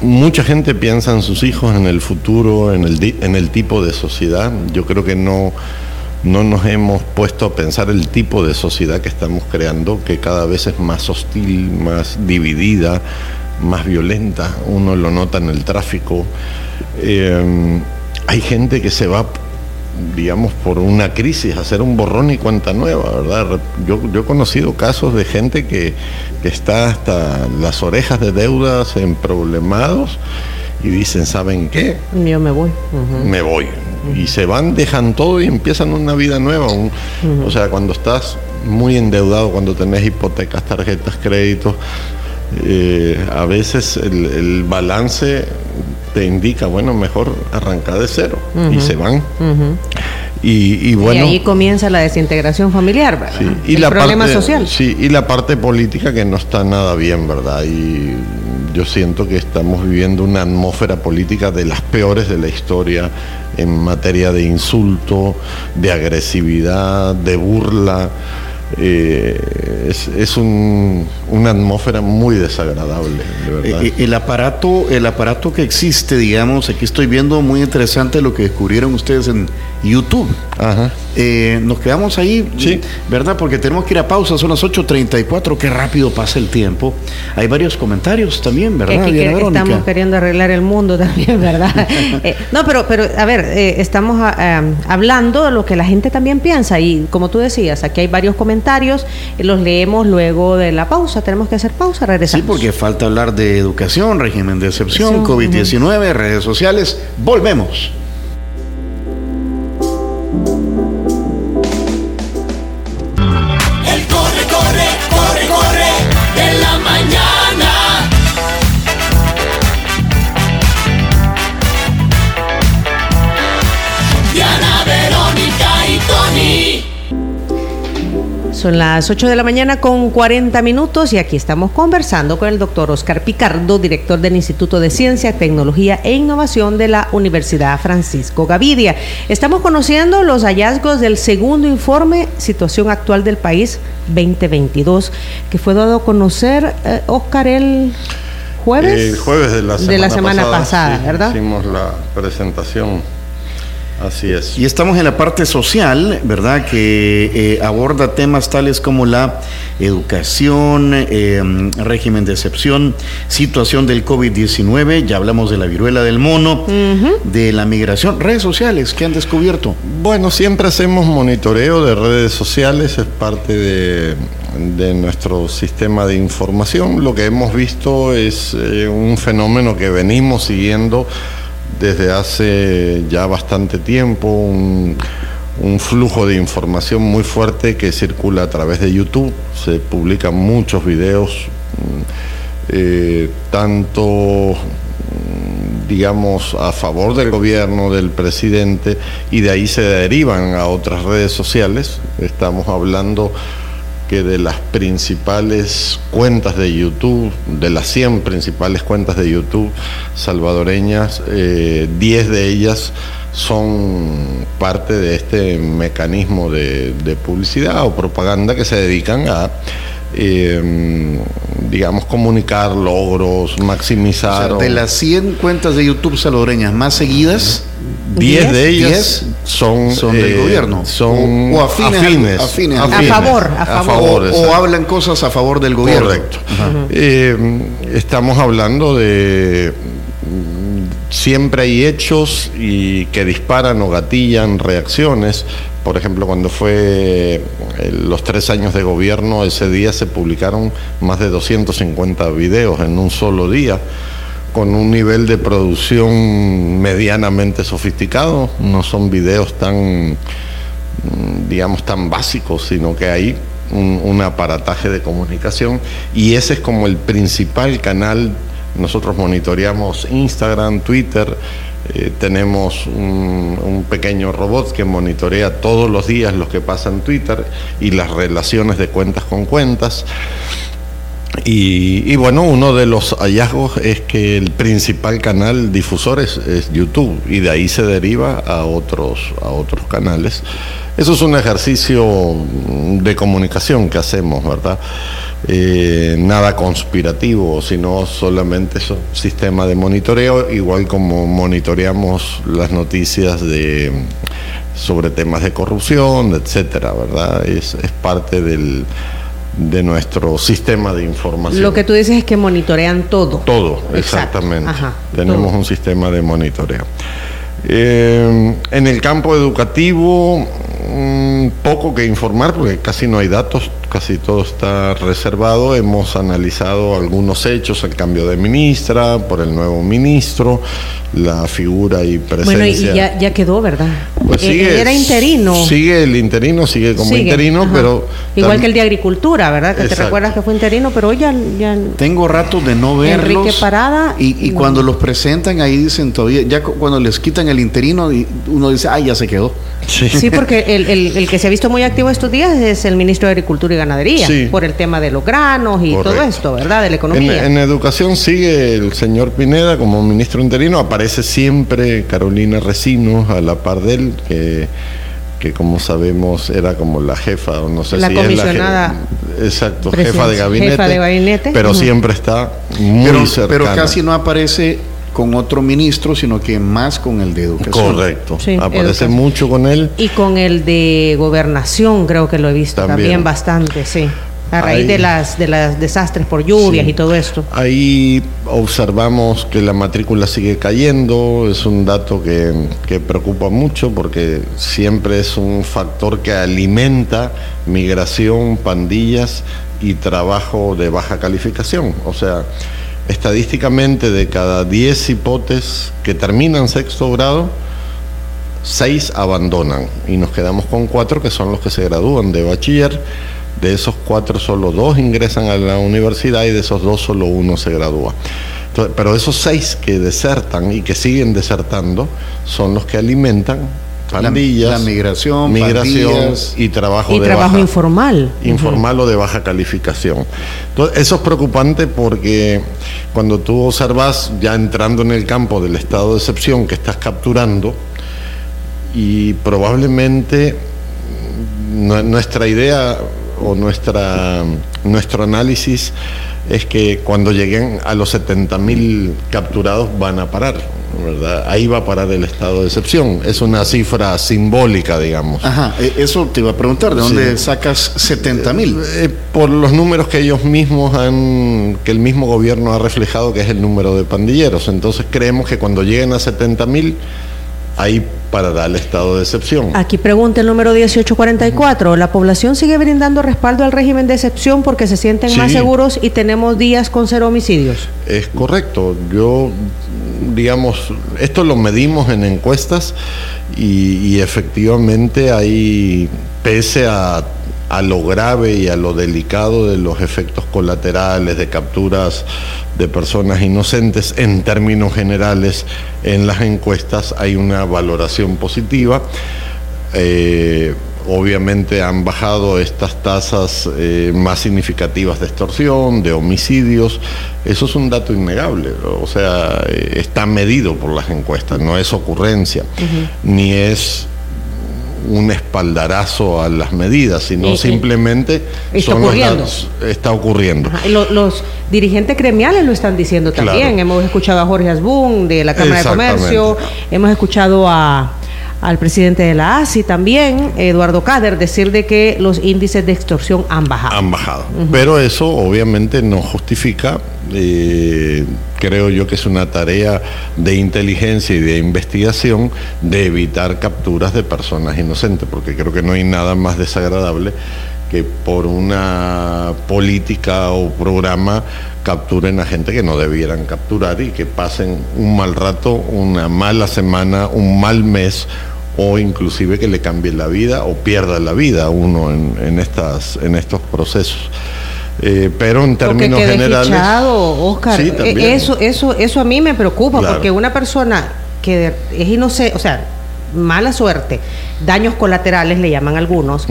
Mucha gente piensa en sus hijos, en el futuro, en el, en el tipo de sociedad. Yo creo que no, no nos hemos puesto a pensar el tipo de sociedad que estamos creando, que cada vez es más hostil, más dividida, más violenta. Uno lo nota en el tráfico. Eh, hay gente que se va digamos, por una crisis, hacer un borrón y cuenta nueva, ¿verdad? Yo, yo he conocido casos de gente que, que está hasta las orejas de deudas en problemados y dicen, ¿saben qué? Yo me voy. Me voy. Y se van, dejan todo y empiezan una vida nueva. Un- O sea, cuando estás muy endeudado, cuando tenés hipotecas, tarjetas, créditos, eh, a veces el, el balance te indica, bueno, mejor arrancar de cero. Y se van. Y, y bueno. y ahí comienza la desintegración familiar, ¿verdad? Sí, y el la problema parte, social. Sí, y la parte política que no está nada bien, ¿verdad? Y yo siento que estamos viviendo una atmósfera política de las peores de la historia en materia de insulto, de agresividad, de burla. Eh, es es un- una atmósfera muy desagradable, de verdad. Eh, el aparato, el aparato que existe, digamos, aquí estoy viendo muy interesante lo que descubrieron ustedes en YouTube. Ajá. Eh, nos quedamos ahí, Sí. ¿verdad? Porque tenemos que ir a pausa, son las 8.34, qué rápido pasa el tiempo. Hay varios comentarios también, Que ¿verdad? que Verónica? estamos queriendo arreglar el mundo también, ¿verdad? Eh, no, pero, pero a ver, eh, estamos ah, ah, hablando de lo que la gente también piensa y como tú decías, aquí hay varios comentarios, eh, los leemos luego de la pausa, tenemos que hacer pausa, Sí, regresamos. porque falta hablar de educación, régimen de excepción, Sí, COVID-19, redes sociales. Volvemos. Son las 8 de la mañana con 40 minutos y aquí estamos conversando con el doctor Oscar Picardo, director del Instituto de Ciencia, Tecnología e Innovación de la Universidad Francisco Gavidia. Estamos conociendo los hallazgos del segundo informe Situación Actual del País 2022, que fue dado a conocer, eh, Oscar, el jueves. El jueves de la semana, de la semana pasada, sí, ¿verdad? Hicimos la presentación. Así es. Y estamos en la parte social, ¿verdad? Que eh, aborda temas tales como la educación, eh, régimen de excepción, situación del COVID-19, ya hablamos de la viruela del mono, de la migración, redes sociales que han descubierto. Bueno, siempre hacemos monitoreo de redes sociales, es parte de, de nuestro sistema de información. Lo que hemos visto es eh, un fenómeno que venimos siguiendo desde hace ya bastante tiempo, un, flujo de información muy fuerte que circula a través de YouTube. Se publican muchos videos, mm, eh, tanto mm, digamos, a favor del gobierno, del presidente, y de ahí se derivan a otras redes sociales. Estamos hablando que de las principales cuentas de YouTube, de las 100 principales cuentas de YouTube salvadoreñas, eh, 10 de ellas son parte de este mecanismo de, de publicidad o propaganda que se dedican a, eh, digamos, comunicar logros, O maximizar. sea, de o- las 100 cuentas de YouTube salvadoreñas más seguidas, 10 de ellas son, son del eh, gobierno. Son O- o afines A favor, a favor. o, o hablan cosas a favor del gobierno. Correcto. Eh, estamos hablando de siempre hay hechos y que disparan o gatillan reacciones. Por ejemplo, cuando fue eh, los tres años de gobierno, ese día se publicaron más de 250 videos en un solo día, con un nivel de producción medianamente sofisticado. No son videos tan, mm, digamos, tan básicos, sino que ahí un, un aparataje de comunicación y ese es como el principal canal. Nosotros monitoreamos Instagram, Twitter, eh, tenemos un, pequeño robot que monitorea todos los días lo que pasa en Twitter y las relaciones de cuentas con cuentas. Y, y bueno, uno de los hallazgos es que el principal canal difusor es, YouTube y de ahí se deriva a otros, a otros canales. Eso es un ejercicio de comunicación que hacemos, ¿verdad? Eh, nada conspirativo, sino solamente es un sistema de monitoreo, igual como monitoreamos las noticias de sobre temas de corrupción, etcétera, ¿verdad? Es, es parte del, de nuestro sistema de información. Lo que tú dices es que monitorean todo. Todo, exactamente. Ajá, Tenemos todo. un sistema de monitoreo. Eh, en el campo educativo, mm, poco que informar porque casi no hay datos, casi todo está reservado. Hemos analizado algunos hechos, el cambio de ministra por el nuevo ministro, la figura y presencia. Bueno, y ya, ya quedó, ¿verdad? Pues Eh, sigue- Era interino. Sigue el interino, sigue como Sigue, interino, ajá. pero... Igual que el de Agricultura, ¿verdad? Que te recuerdas que fue interino, pero hoy ya... ya Tengo ratos de no verlos. Enrique Parada, Y, y no. cuando los presentan ahí dicen todavía, ya cu- cuando les quitan el interino, y uno dice, ay, ya se quedó. Sí. Sí, porque el, el- el que se ha visto muy activo estos días es el ministro de Agricultura y Ganadería, Sí. por el tema de los granos y todo esto, ¿verdad? De la En, economía. en educación sigue el señor Pineda como ministro interino, aparece siempre Carolina Recinos a la par de él, que, que como sabemos era como la jefa, o no sé La si es comisionada je- exacto, jefa de gabinete, jefa de gabinete. pero siempre está muy Pero, cercana. pero casi no aparece con otro ministro, sino que más con el de educación. Correcto, Sí, aparece educación. mucho con él. Y con el de gobernación creo que lo he visto también, También. bastante, sí. A raíz Ahí. de las de las desastres por lluvias Sí. y todo esto. Ahí observamos que la matrícula sigue cayendo, es un dato que, que preocupa mucho porque siempre es un factor que alimenta migración, pandillas y trabajo de baja calificación. O sea, estadísticamente de cada 10 hipotes que terminan sexto grado, seis abandonan y nos quedamos con cuatro que son los que se gradúan de bachiller. De esos cuatro solo dos ingresan a la universidad y de esos dos solo uno se gradúa. Pero esos seis que desertan y que siguen desertando son los que alimentan pandillas, la migración, migración pandillas. y trabajo Y de trabajo baja- informal. informal o de baja calificación. Entonces, eso es preocupante porque cuando tú observas, ya entrando en el campo del estado de excepción que estás capturando, y probablemente nu- nuestra idea o nuestra, nuestro análisis es que cuando lleguen a los 70.000 capturados van a parar, ¿verdad? Ahí va a parar el estado de excepción. Es una cifra simbólica, digamos. Ajá, e- eso te iba a preguntar, ¿de dónde Sí. sacas 70 mil? Eh, por los números que ellos mismos han, que el mismo gobierno ha reflejado, que es el número de pandilleros. Entonces creemos que cuando lleguen a 70 mil, ahí parará el estado de excepción. Aquí pregunta el número 1844. ¿La población sigue brindando respaldo al régimen de excepción porque se sienten Sí. más seguros y tenemos días con cero homicidios? Es correcto. Yo, digamos, esto lo medimos en encuestas y, y efectivamente hay, pese a, a lo grave y a lo delicado de los efectos colaterales de capturas de personas inocentes, en términos generales, en las encuestas hay una valoración positiva. Eh, obviamente han bajado estas tasas eh, más significativas de extorsión, de homicidios. Eso es un dato innegable. O sea, eh, está medido por las encuestas, no es ocurrencia, ni es un espaldarazo a las medidas, sino simplemente está son los ocurriendo. datos- está ocurriendo. Ajá, y lo- los dirigentes gremiales lo están diciendo también. Claro. Hemos escuchado a Jorge Asbun de la Cámara de. Comercio, hemos escuchado a, al presidente de la ASI también, Eduardo Cader, decir de que los índices de extorsión han bajado. han bajado. Pero eso obviamente no justifica, eh, creo yo que es una tarea de inteligencia y de investigación de evitar capturas de personas inocentes, porque creo que no hay nada más desagradable que por una política o programa capturen a gente que no debieran capturar y que pasen un mal rato, una mala semana, un mal mes, o inclusive que le cambie la vida o pierda la vida a uno en, en estas, en estos procesos. Eh, pero en términos que generales. fichado, Oscar. Sí, Eh, también. eso, eso, eso a mí me preocupa, Claro. porque una persona que es inocente, o sea, mala suerte, daños colaterales le llaman algunos,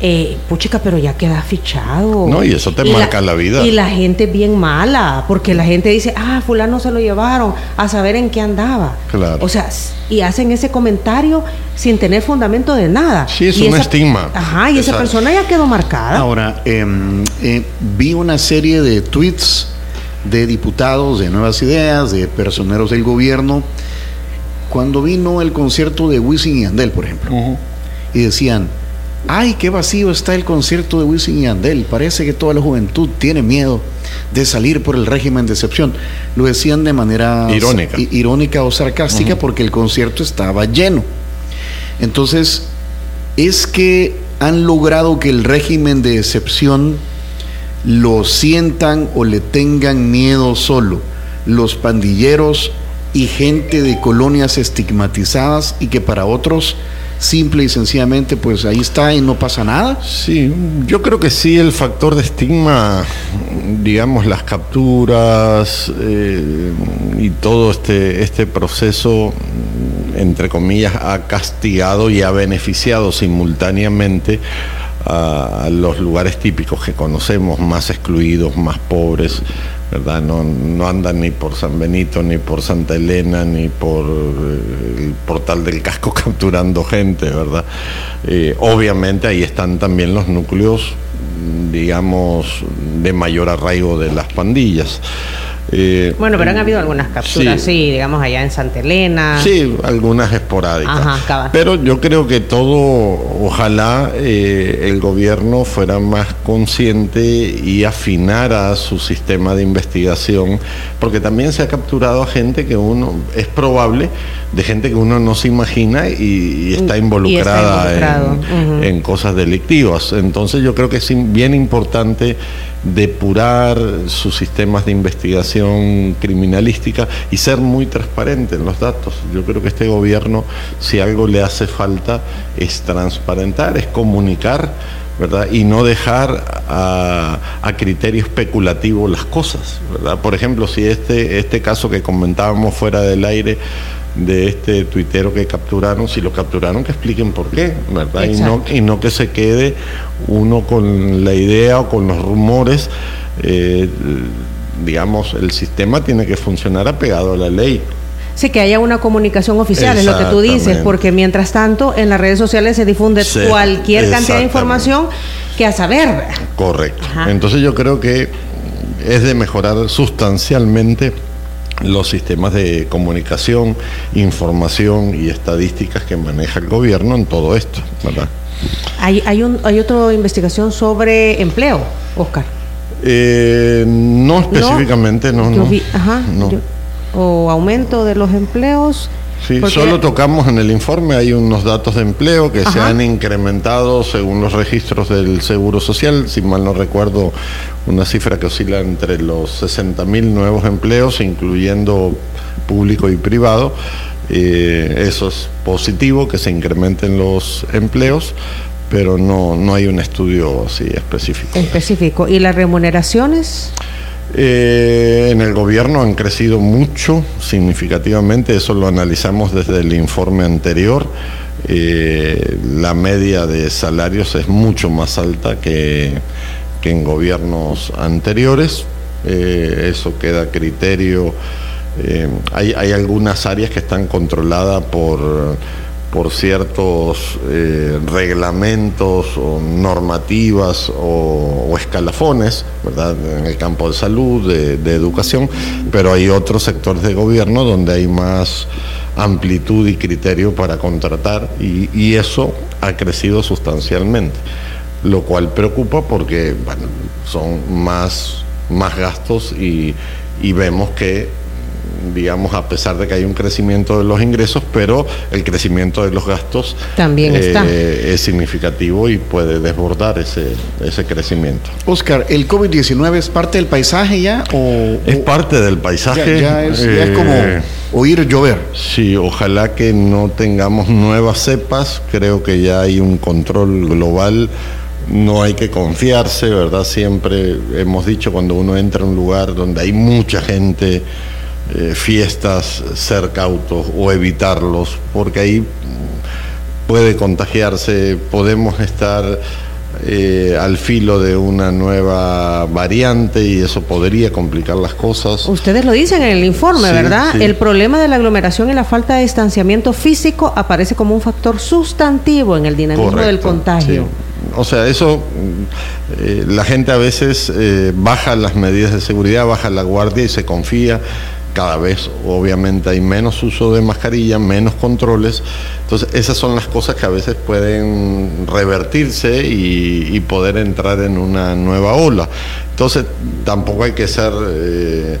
eh, puchica, pero ya queda fichado. No, y eso te marca la vida. Y la gente es bien mala, porque la gente dice, ah, fulano se lo llevaron, a saber en qué andaba. Claro. O sea, y hacen ese comentario sin tener fundamento de nada. Sí, es Y un esa- estigma. Ajá, y esa persona ya quedó marcada. Ahora, em, eh, vi una serie de tweets de diputados de Nuevas Ideas, de personeros del gobierno, cuando vino el concierto de Wisin y Andel, por ejemplo, y decían, ay, qué vacío está el concierto de Wisin y Andel, parece que toda la juventud tiene miedo de salir por el régimen de excepción. Lo decían de manera Irónica. o sarcástica porque el concierto estaba lleno. Entonces, es que han logrado que el régimen de excepción lo sientan o le tengan miedo solo los pandilleros y gente de colonias estigmatizadas y que para otros simple y sencillamente pues ahí está y no pasa nada. Sí, yo creo que sí, el factor de estigma, digamos, las capturas eh, y todo este, este proceso, entre comillas, ha castigado y ha beneficiado simultáneamente a, a los lugares típicos que conocemos, más excluidos, más pobres, ¿verdad? No, no andan ni por San Benito, ni por Santa Elena, ni por eh, el portal del casco capturando gente, ¿verdad? Eh, obviamente ahí están también los núcleos, digamos, de mayor arraigo de las pandillas. Eh, Bueno, pero han habido algunas capturas, Sí. sí, digamos allá en Santa Elena. Sí, algunas esporádicas. Ajá. Pero yo creo que todo, ojalá eh, el gobierno fuera más consciente y afinara su sistema de investigación, porque también se ha capturado a gente que uno, es probable, de gente que uno no se imagina y, y está involucrada en, cosas delictivas. Entonces yo creo que es bien importante depurar sus sistemas de investigación criminalística y ser muy transparente en los datos. Yo creo que este gobierno, si algo le hace falta, es transparentar, es comunicar, ¿verdad? Y no dejar a, criterio especulativo las cosas, ¿verdad? Por ejemplo, si este, este caso que comentábamos fuera del aire, de este tuitero que capturaron, si lo capturaron que expliquen por qué, ¿verdad? Y no, y no que se quede uno con la idea o con los rumores. eh, digamos, el sistema tiene que funcionar apegado a la ley. Sí, que haya una comunicación oficial, es lo que tú dices, porque mientras tanto en las redes sociales se difunde Sí, cualquier cantidad de información que a saber. Correcto. Ajá. Entonces yo creo que es de mejorar sustancialmente los sistemas de comunicación, información y estadísticas que maneja el gobierno en todo esto, ¿verdad? Hay, hay, un, hay otra investigación sobre empleo, Oscar. Eh, no específicamente, no, no. vi- ajá, no. yo- o aumento de los empleos. Sí, porque- solo tocamos en el informe, hay unos datos de empleo que se han incrementado según los registros del Seguro Social, si mal no recuerdo, una cifra que oscila entre los 60 mil nuevos empleos, incluyendo público y privado. Eh, eso es positivo, que se incrementen los empleos, pero no, no hay un estudio así específico. específico. ¿Y las remuneraciones? Eh, en el gobierno han crecido mucho, significativamente, eso lo analizamos desde el informe anterior. Eh, la media de salarios es mucho más alta que, en gobiernos anteriores. Eh, eso queda a criterio. hay algunas áreas que están controladas por por ciertos eh, reglamentos o normativas o, escalafones, ¿verdad? En el campo de salud, de, educación, pero hay otros sectores de gobierno donde hay más amplitud y criterio para contratar y, eso ha crecido sustancialmente, lo cual preocupa porque bueno, son más, más gastos y vemos que digamos, a pesar de que hay un crecimiento de los ingresos, pero el crecimiento de los gastos También está. es significativo y puede desbordar ese, ese crecimiento. Oscar, ¿el COVID-19 es parte del paisaje ya? O, Es o- parte del paisaje. Ya- ya es- ya es como- oír llover. Sí, ojalá que no tengamos nuevas cepas. Creo que ya hay un control global. No hay que confiarse, ¿verdad? Siempre hemos dicho cuando uno entra a un lugar donde hay mucha gente, eh, fiestas, ser cautos o evitarlos, porque ahí puede contagiarse, podemos estar eh, al filo de una nueva variante y eso podría complicar las cosas. Ustedes lo dicen en el informe, Sí, ¿verdad? sí. El problema de la aglomeración y la falta de distanciamiento físico aparece como un factor sustantivo en el dinamismo del contagio. sí. O sea, eso, mm, eh, la gente a veces eh, baja las medidas de seguridad, baja la guardia y se confía. Cada vez, obviamente, hay menos uso de mascarilla, menos controles. Entonces, esas son las cosas que a veces pueden revertirse y, y poder entrar en una nueva ola. Entonces, tampoco hay que ser eh,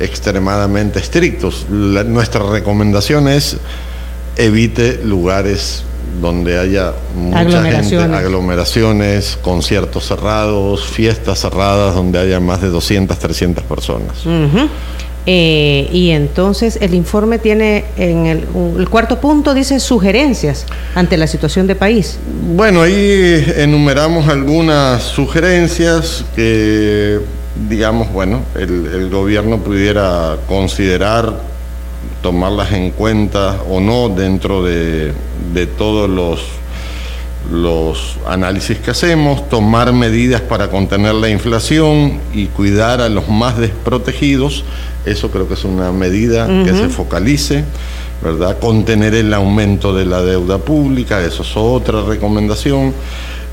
extremadamente estrictos. La- nuestra recomendación es evite lugares donde haya mucha Aglomeraciones. gente, aglomeraciones, conciertos cerrados, fiestas cerradas, donde haya más de 200, 300 personas. Eh, y entonces el informe tiene en el, cuarto punto dice sugerencias ante la situación de país. Bueno, ahí enumeramos algunas sugerencias que, digamos, bueno, el, gobierno pudiera considerar, tomarlas en cuenta o no dentro de, de todos los, los análisis que hacemos, tomar medidas para contener la inflación y cuidar a los más desprotegidos. Eso creo que es una medida que se focalice, ¿verdad? Contener el aumento de la deuda pública, eso es otra recomendación.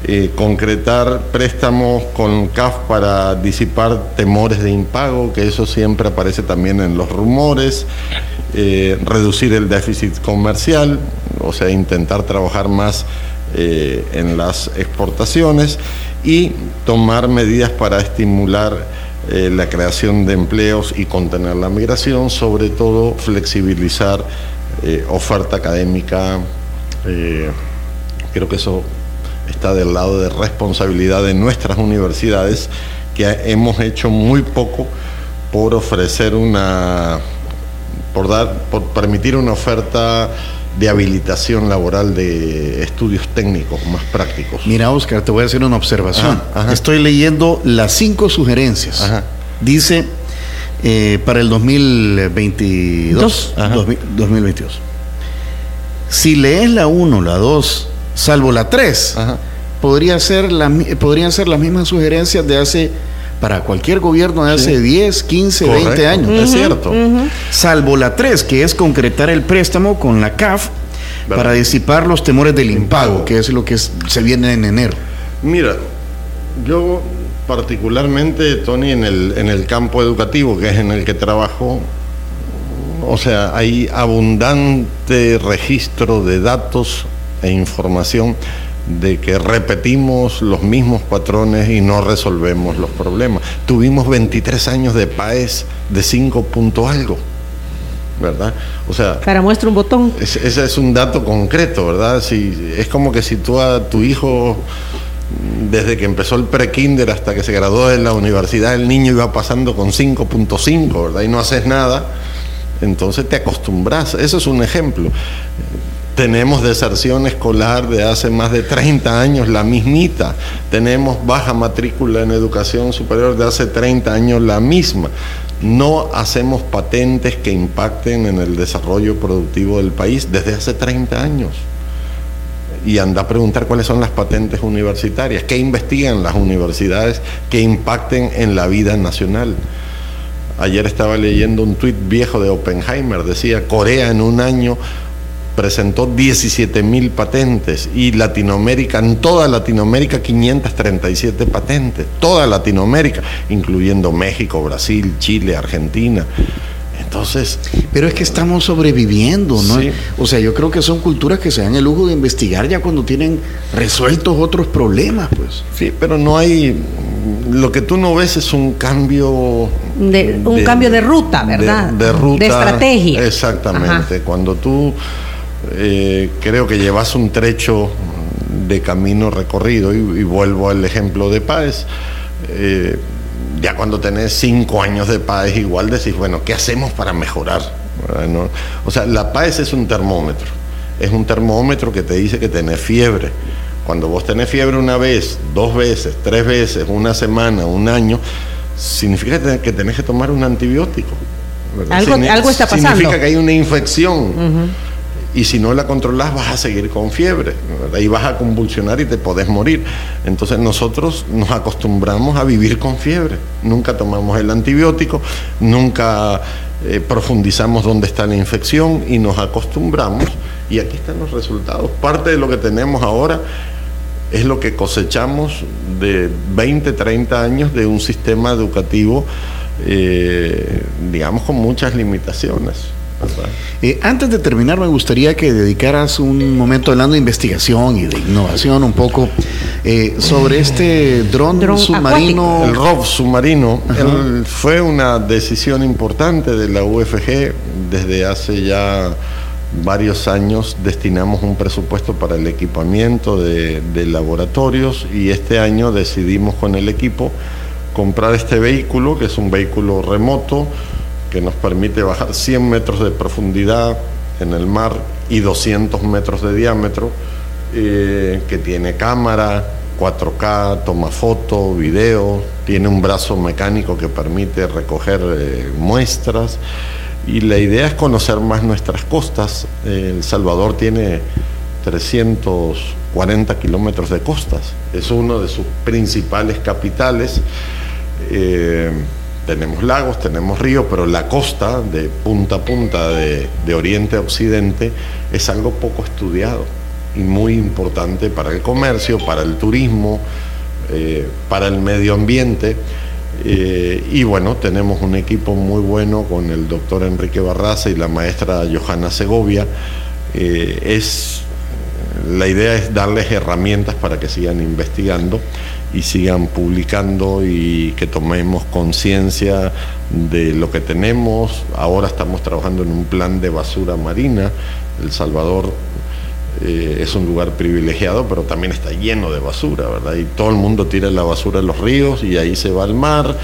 Eh, concretar préstamos con CAF para disipar temores de impago, que eso siempre aparece también en los rumores. Eh, reducir el déficit comercial, o sea, intentar trabajar más eh, en las exportaciones y tomar medidas para estimular eh, la creación de empleos y contener la migración, sobre todo flexibilizar eh, oferta académica. creo que eso está del lado de responsabilidad de nuestras universidades, que hemos hecho muy poco por ofrecer una, por dar, por permitir una oferta de habilitación laboral de estudios técnicos más prácticos. Mira, Oscar, te voy a hacer una observación. Ajá, ajá. Estoy leyendo las cinco sugerencias. Ajá. Dice eh, para el 2022. Dos. Ajá. 2000 2022. Si lees la 1, la 2, salvo la 3, Ajá. podría ser la podrían ser las mismas sugerencias de hace, para cualquier gobierno de hace Sí. 10, 15, 20 Correcto, años. Es cierto. Salvo la 3, que es concretar el préstamo con la CAF ¿Verdad? para disipar los temores del impago, Impago. que es lo que es- se viene en enero. Mira, yo particularmente, Tony, en el, en el campo educativo, que es en el que trabajo, o sea, hay abundante registro de datos e información de que repetimos los mismos patrones y no resolvemos los problemas. Tuvimos 23 años de PAES de 5 punto algo, ¿verdad? O sea, Para muestra un botón. es- ese es un dato concreto, ¿verdad? Si, es como que si tú a tu hijo, desde que empezó el pre-kinder hasta que se graduó de la universidad, el niño iba pasando con 5.5, ¿verdad? Y no haces nada, entonces te acostumbras. Eso es un ejemplo. Tenemos deserción escolar de hace más de 30 años, la mismita. Tenemos baja matrícula en educación superior de hace 30 años, la misma. No hacemos patentes que impacten en el desarrollo productivo del país desde hace 30 años. Y anda a preguntar cuáles son las patentes universitarias, qué investigan las universidades que impacten en la vida nacional. Ayer estaba leyendo un tuit viejo de Oppenheimer, decía, Corea en un año presentó 17 mil patentes y Latinoamérica, en toda Latinoamérica 537 patentes, toda Latinoamérica, incluyendo México, Brasil, Chile, Argentina. Entonces, Pero es que estamos sobreviviendo, ¿no? Sí. O sea, yo creo que son culturas que se dan el lujo de investigar ya cuando tienen resueltos otros problemas, pues. sí, pero no hay, lo que tú no ves es un cambio... De- un cambio de ruta, ¿verdad? De, de ruta. De estrategia. Exactamente. Cuando tú eh, creo que llevas un trecho de camino recorrido, y, y vuelvo al ejemplo de Páez, eh, ya cuando tenés cinco años de PAES igual decís, bueno, ¿qué hacemos para mejorar? O sea, la PAES es un termómetro, es un termómetro que te dice que tenés fiebre. Cuando vos tenés fiebre una vez, dos veces, tres veces, una semana, un año, significa que tenés que tomar un antibiótico. Algo, algo está pasando. Significa que hay una infección. Y si no la controlas vas a seguir con fiebre. Ahí vas a convulsionar y te podés morir. Entonces nosotros nos acostumbramos a vivir con fiebre. Nunca tomamos el antibiótico, nunca eh, profundizamos dónde está la infección y nos acostumbramos. Y aquí están los resultados. Parte de lo que tenemos ahora es lo que cosechamos de 20, 30 años de un sistema educativo, eh, digamos, con muchas limitaciones. Eh, antes de terminar, me gustaría que dedicaras un momento hablando de investigación y de innovación un poco eh, sobre este dron, submarino. El ROV submarino. fue una decisión importante de la UFG desde hace ya varios años destinamos un presupuesto para el equipamiento de, de, laboratorios y este año decidimos con el equipo comprar este vehículo, que es un vehículo remoto, que nos permite bajar 100 metros de profundidad en el mar y 200 metros de diámetro, eh, que tiene cámara, 4K, toma foto, video, tiene un brazo mecánico que permite recoger eh, muestras y la idea es conocer más nuestras costas. El Salvador tiene 340 kilómetros de costas, es uno de sus principales capitales. Tenemos lagos, tenemos ríos, pero la costa de punta a punta, de, oriente a occidente, es algo poco estudiado y muy importante para el comercio, para el turismo, eh, para el medio ambiente. Eh, y bueno, tenemos un equipo muy bueno con el doctor Enrique Barraza y la maestra Johanna Segovia. Eh, es, la idea es darles herramientas para que sigan investigando y sigan publicando y que tomemos conciencia de lo que tenemos. Ahora estamos trabajando en un plan de basura marina. El Salvador eh, es un lugar privilegiado, pero también está lleno de basura, ¿verdad? Y todo el mundo tira la basura en los ríos y ahí se va al mar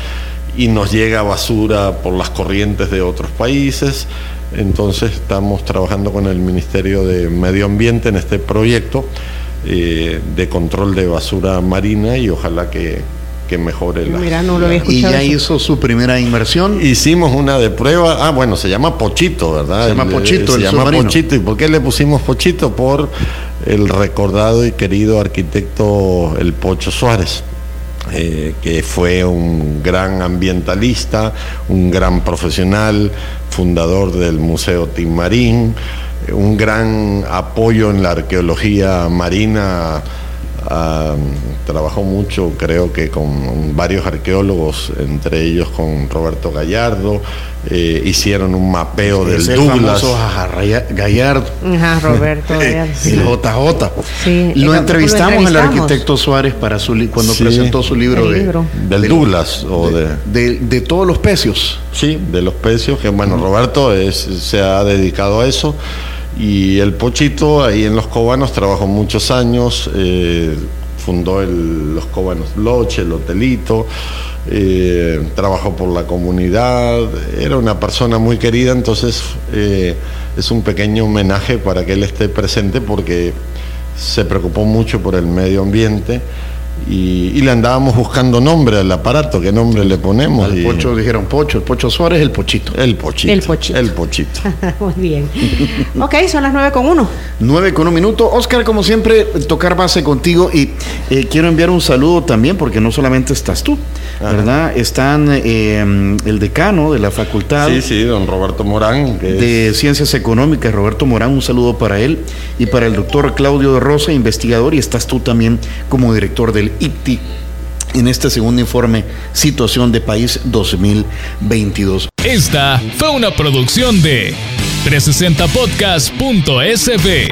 y nos llega basura por las corrientes de otros países. Entonces estamos trabajando con el Ministerio de Medio Ambiente en este proyecto eh, de control de basura marina y ojalá que, mejore la. Mira, no lo había escuchado. Y ya hizo su primera inversión. Hicimos una de prueba. Ah, bueno, se llama Pochito, ¿verdad? Se llama Pochito, Se llama Pochito. ¿Y por qué le pusimos Pochito? Por el recordado y querido arquitecto El Pocho Suárez. Eh, que fue un gran ambientalista, un gran profesional, fundador del Museo Timarín, un gran apoyo en la arqueología marina. trabajó mucho, creo que con varios arqueólogos, entre ellos con Roberto Gallardo. Eh, hicieron un mapeo del Douglas. Gallardo. Ajá, Roberto Gallardo. El JJ. Sí, lo, entrevistamos al arquitecto Suárez para su cuando presentó su libro, de, del Douglas o de, de, todos los pecios. Sí, de los pecios, que bueno, Roberto es, se ha dedicado a eso. Y el Pochito ahí en Los Cobanos trabajó muchos años, eh, fundó Los Cobanos Loche, el Hotelito, eh, trabajó por la comunidad, era una persona muy querida, entonces eh, es un pequeño homenaje para que él esté presente porque se preocupó mucho por el medio ambiente y, le andábamos buscando nombre al aparato, qué nombre le ponemos. El Pocho dijeron Pocho, el Pocho Suárez, el Pochito. El Pochito. El Pochito. El Pochito. Muy bien. ok, son las nueve con uno. Nueve con un minuto. Oscar, como siempre, tocar base contigo y eh, quiero enviar un saludo también porque no solamente estás tú, ¿verdad? Están eh, el decano de la facultad. Sí, sí, don Roberto Morán. de Ciencias Económicas, Roberto Morán, un saludo para él y para el doctor Claudio de Rosa, investigador, y estás tú también como director del ICTI en este segundo informe Situación de País 2022. Esta fue una producción de 360podcast.sb.